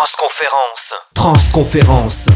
Transconférence. Transconférence.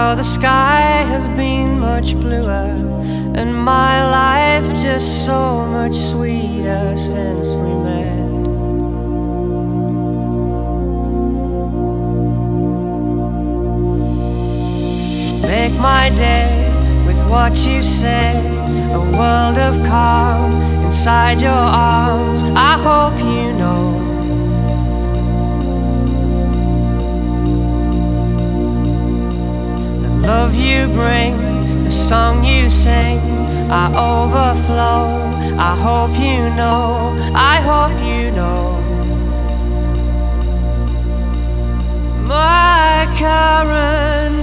How the sky has been much bluer and my life just so much sweeter since we met. Make my day with what you say, a world of calm inside your arms. I hope you know. Love you bring, the song you sing, I overflow. I hope you know, I hope you know. My current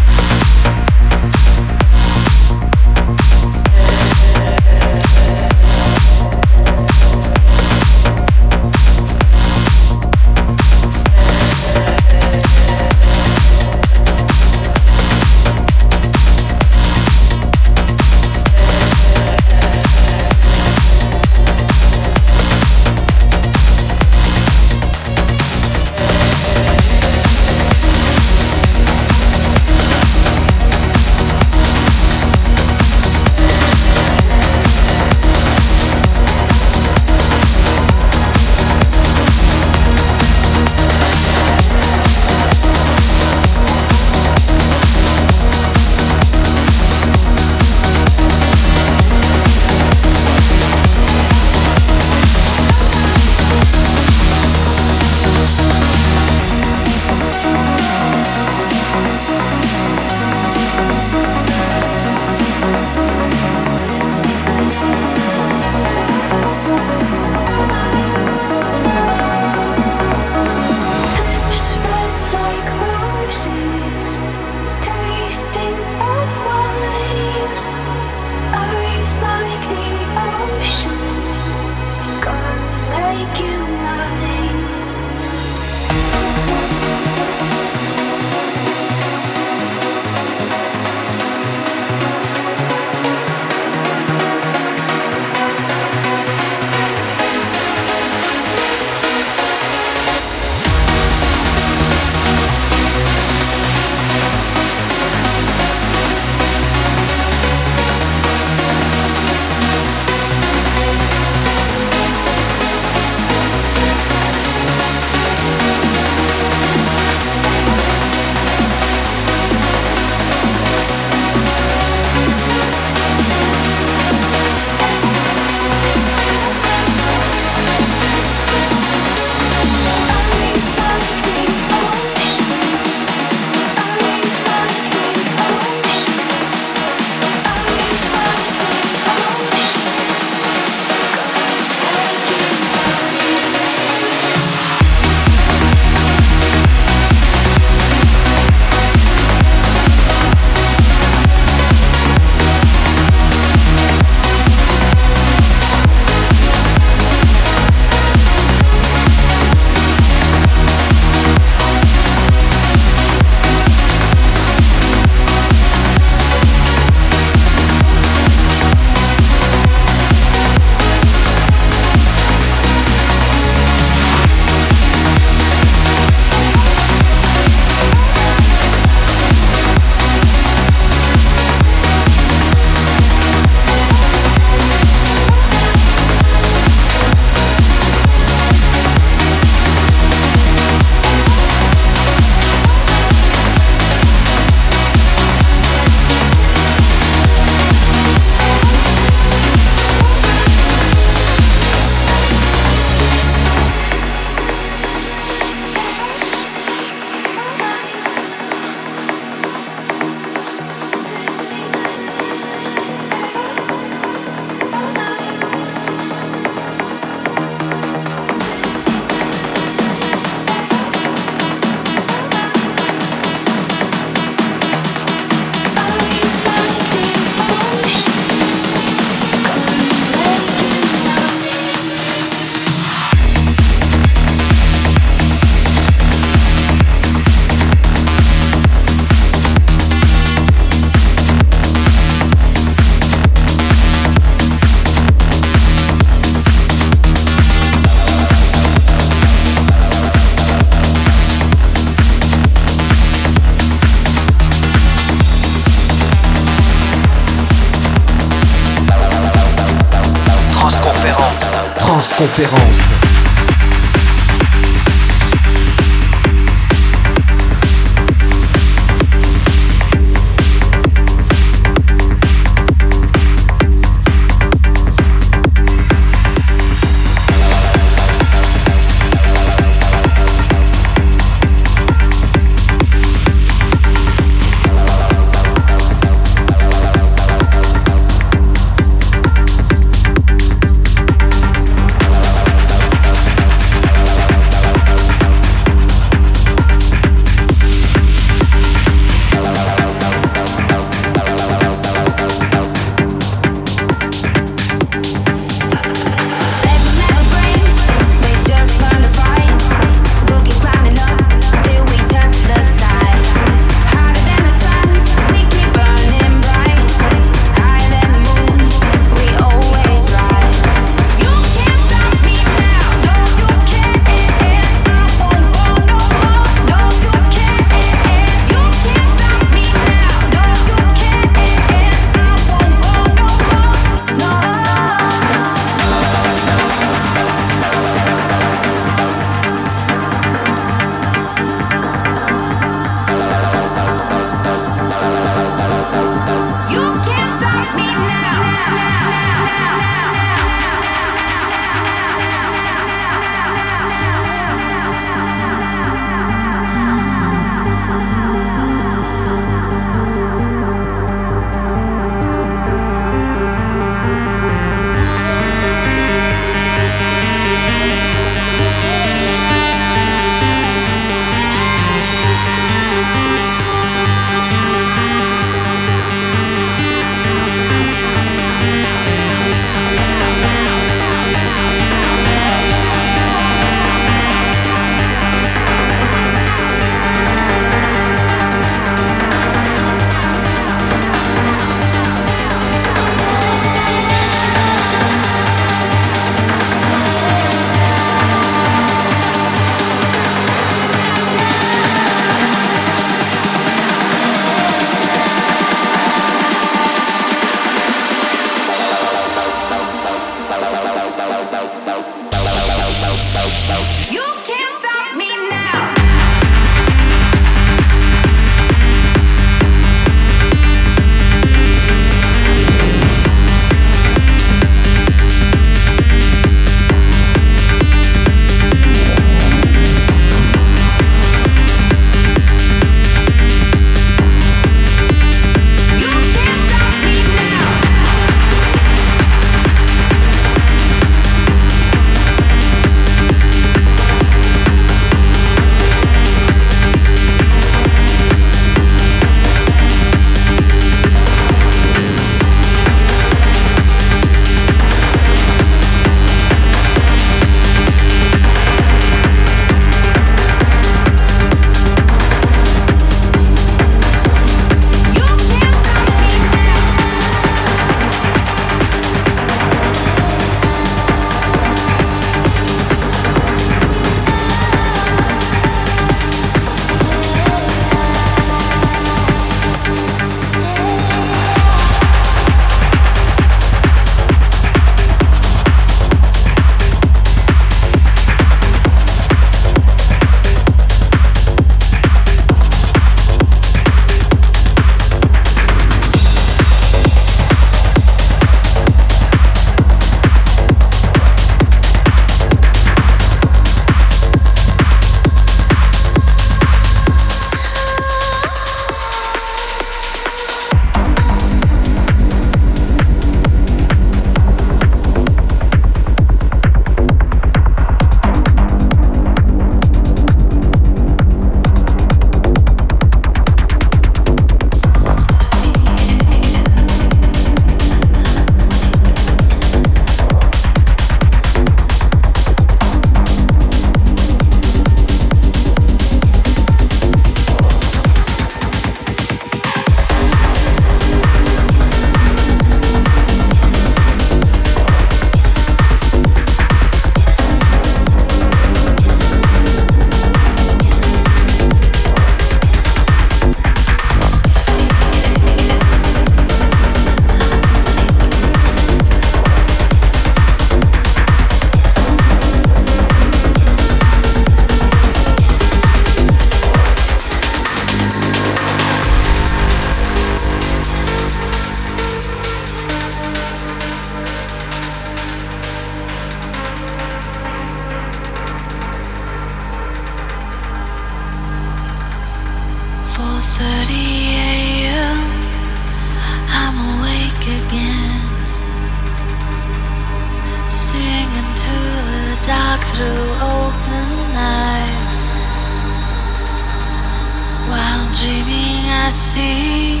dreaming, I see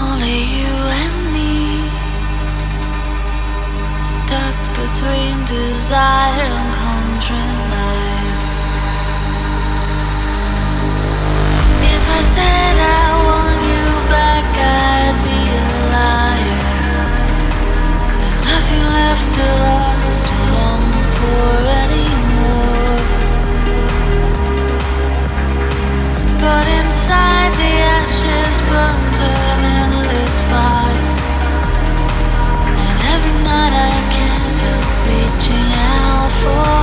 only you and me. Stuck between desire and compromise. If I said I want you back, I'd be a liar. There's nothing left to long for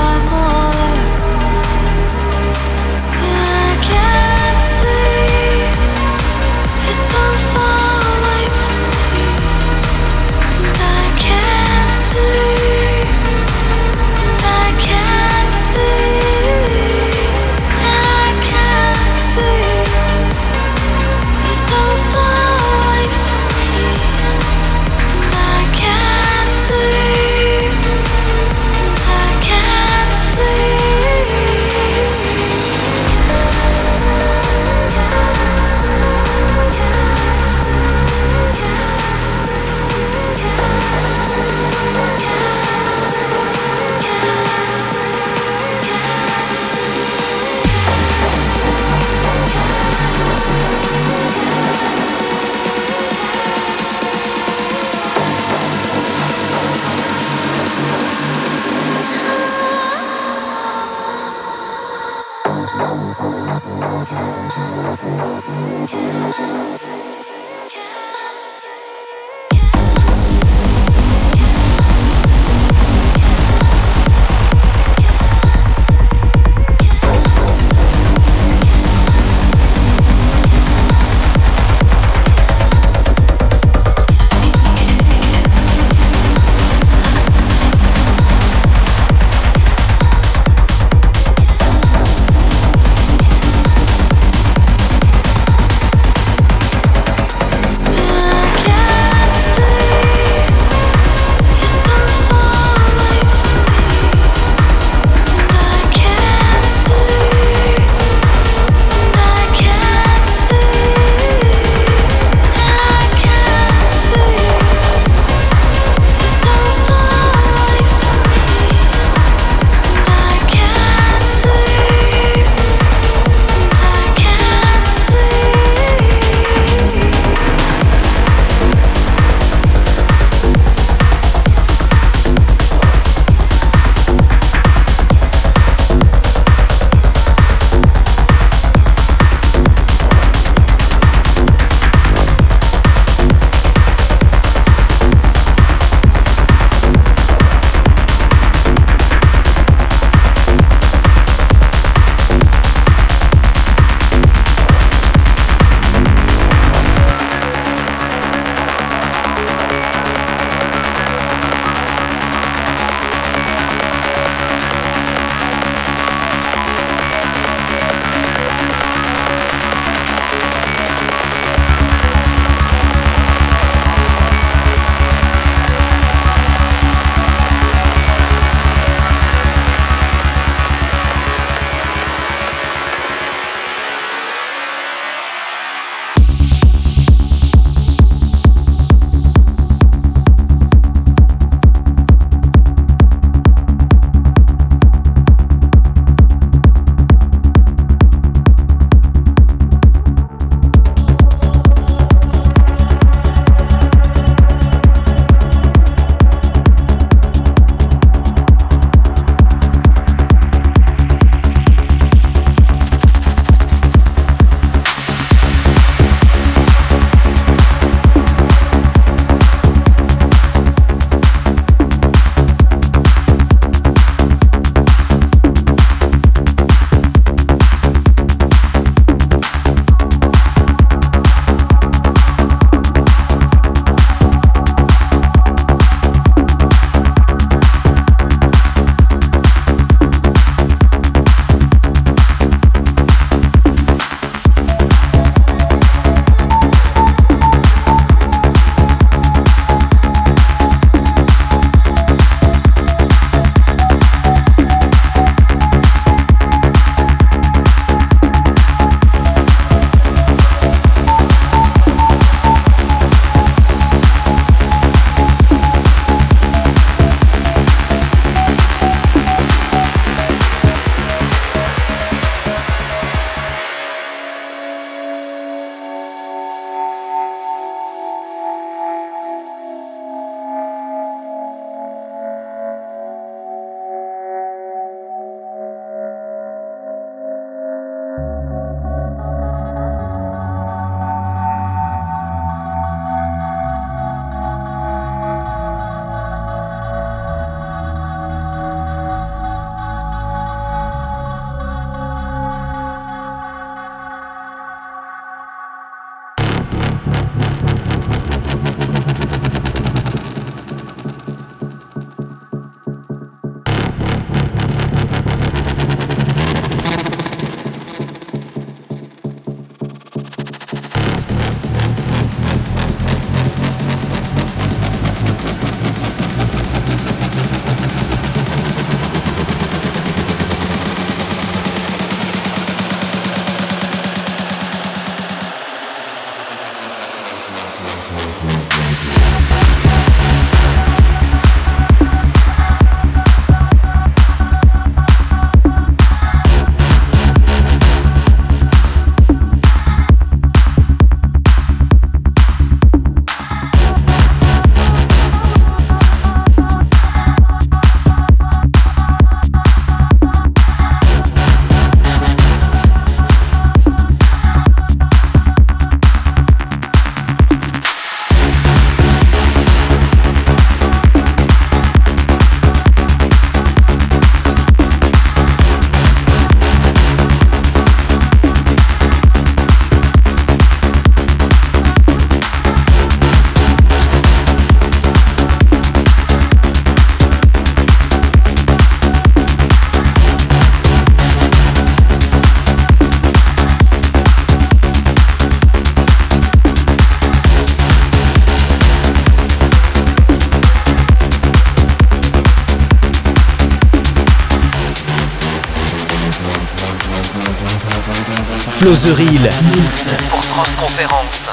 Closerie Mix pour Transconférence.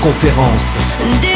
Conférence. to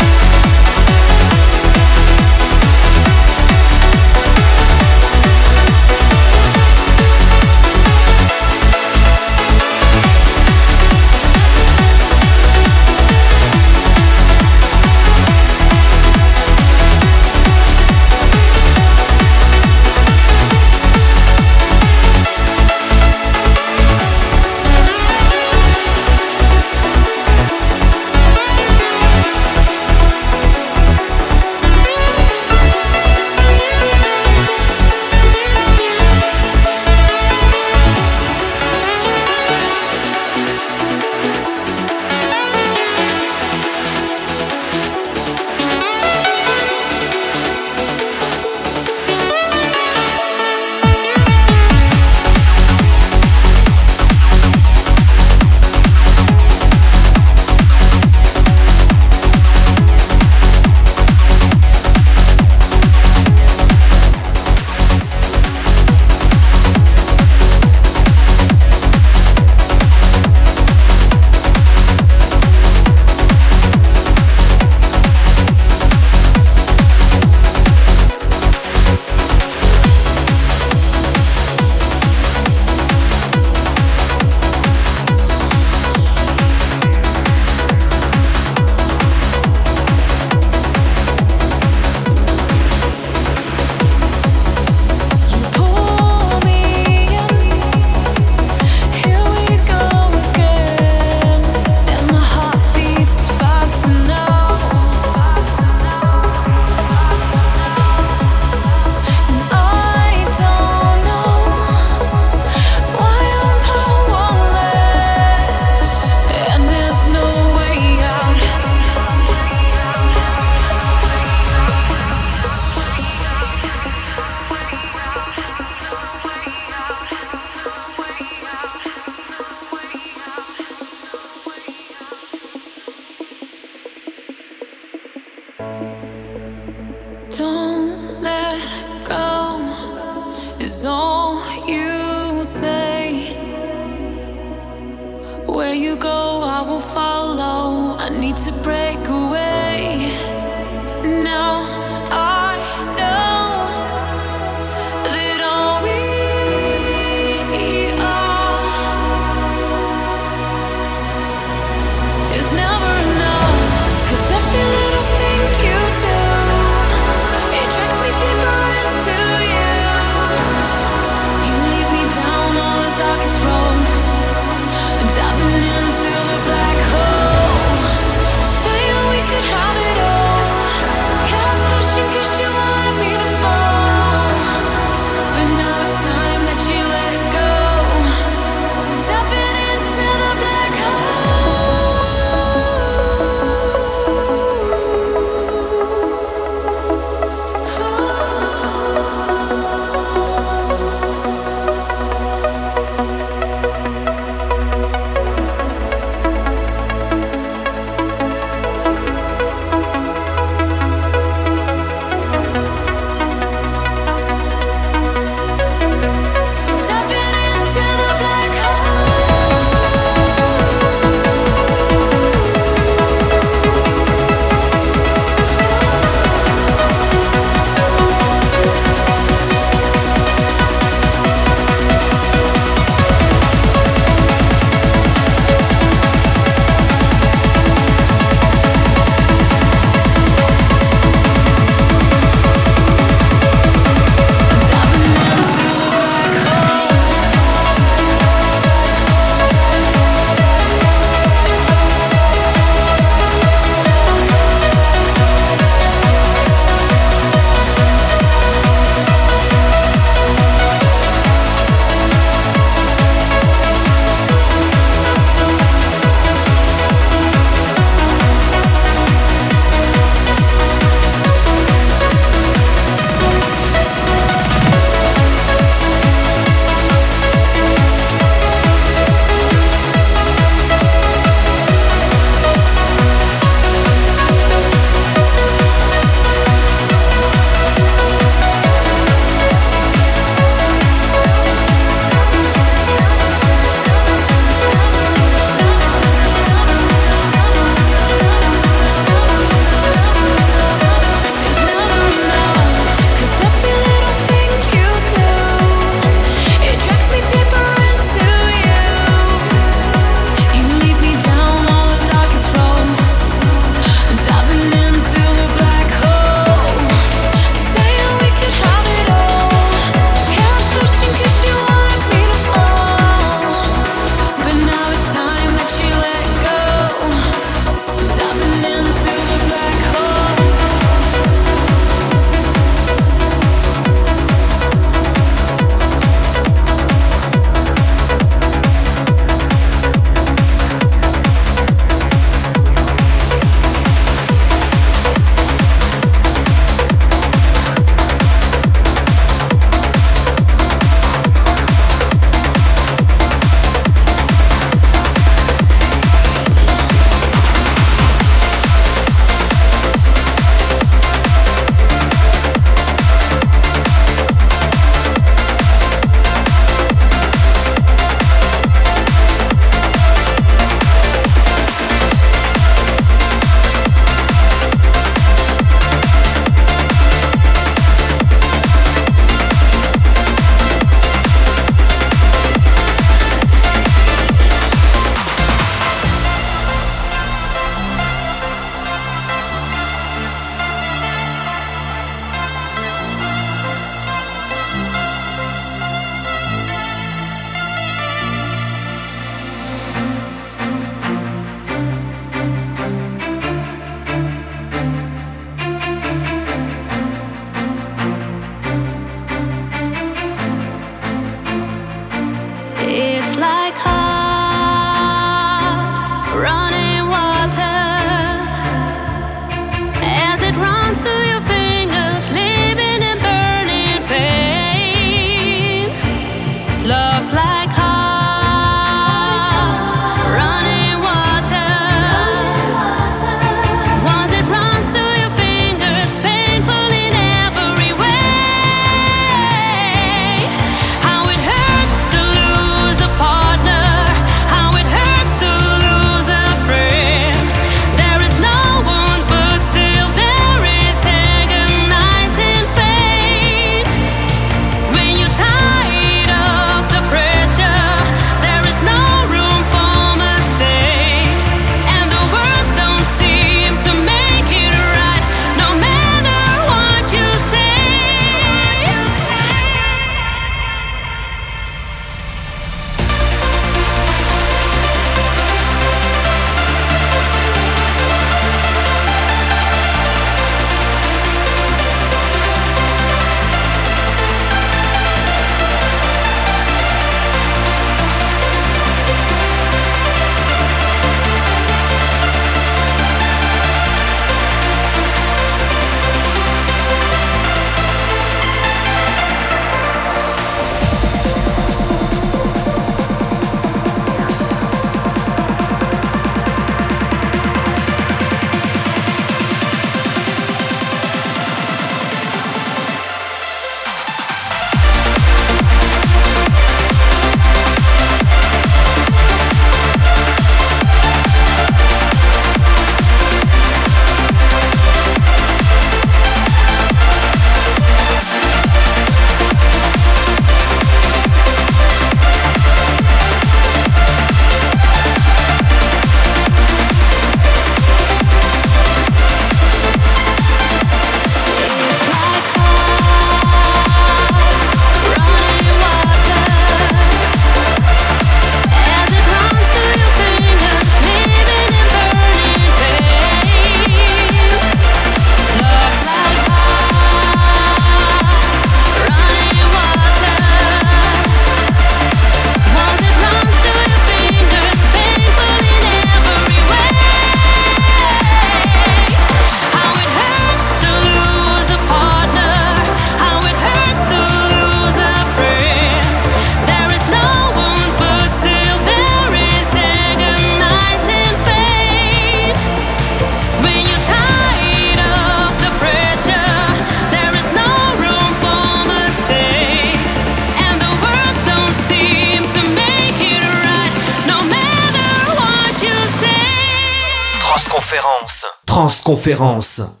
conférence.